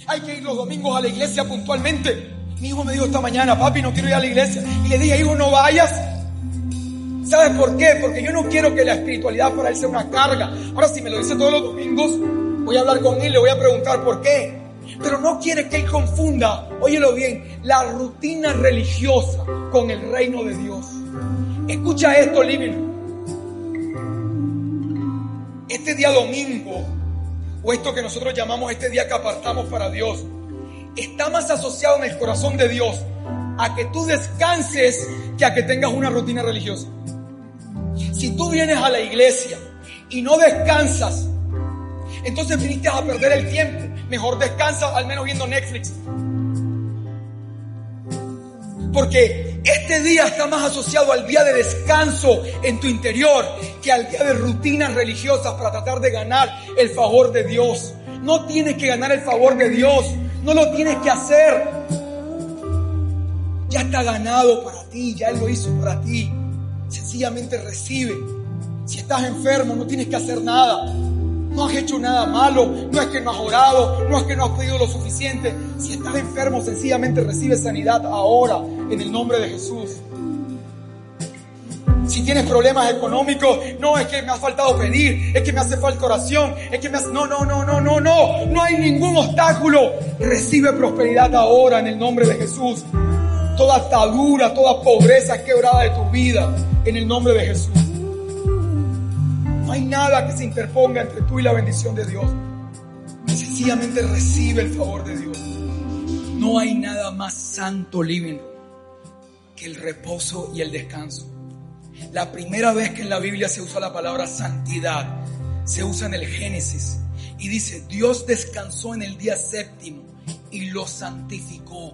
Hay que ir los domingos a la iglesia puntualmente. Mi hijo me dijo esta mañana, papi, no quiero ir a la iglesia. Y le dije, hijo, no vayas. ¿Sabes por qué? Porque yo no quiero que la espiritualidad para él sea una carga. Ahora, si me lo dice todos los domingos, voy a hablar con él, le voy a preguntar por qué. Pero no quiere que él confunda, óyelo bien, la rutina religiosa con el reino de Dios. Escucha esto, Living. Este día domingo, o esto que nosotros llamamos este día que apartamos para Dios, está más asociado en el corazón de Dios a que tú descanses que a que tengas una rutina religiosa. Si tú vienes a la iglesia y no descansas, entonces viniste a perder el tiempo. Mejor descansa al menos viendo Netflix. Porque este día está más asociado al día de descanso en tu interior que al día de rutinas religiosas para tratar de ganar el favor de Dios. No tienes que ganar el favor de Dios. No lo tienes que hacer. Ya está ganado para ti, ya Él lo hizo para ti. Sencillamente recibe. Si estás enfermo, no tienes que hacer nada. No has hecho nada malo, no es que no has orado, no es que no has pedido lo suficiente. Si estás enfermo, sencillamente recibe sanidad ahora en el nombre de Jesús. Si tienes problemas económicos, no es que me ha faltado pedir, es que me hace falta oración, es que me hace... No, no, no, no, no, no, no hay ningún obstáculo. Recibe prosperidad ahora en el nombre de Jesús. Toda atadura, toda pobreza quebrada de tu vida en el nombre de Jesús. No hay nada que se interponga entre tú y la bendición de Dios. Sencillamente recibe el favor de Dios. No hay nada más santo, living, que el reposo y el descanso. La primera vez que en la Biblia se usa la palabra santidad, se usa en el Génesis. Y dice, Dios descansó en el día séptimo y lo santificó.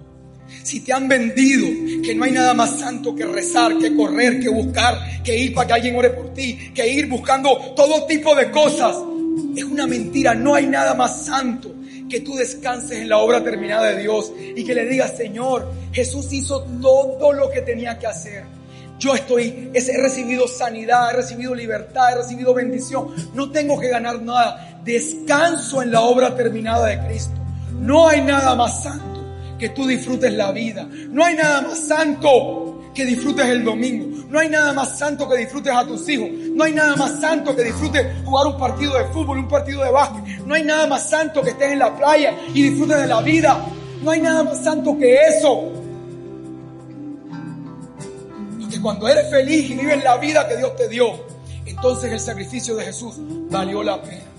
Si te han vendido que no hay nada más santo que rezar, que correr, que buscar, que ir para que alguien ore por ti, que ir buscando todo tipo de cosas, es una mentira. No hay nada más santo que tú descanses en la obra terminada de Dios y que le digas, Señor, Jesús hizo todo lo que tenía que hacer. Yo estoy, he recibido sanidad, he recibido libertad, he recibido bendición. No tengo que ganar nada. Descanso en la obra terminada de Cristo. No hay nada más santo que tú disfrutes la vida. No hay nada más santo que disfrutes el domingo. No hay nada más santo que disfrutes a tus hijos. No hay nada más santo que disfrutes jugar un partido de fútbol, un partido de básquet. No hay nada más santo que estés en la playa y disfrutes de la vida. No hay nada más santo que eso. Porque cuando eres feliz y vives la vida que Dios te dio, entonces el sacrificio de Jesús valió la pena.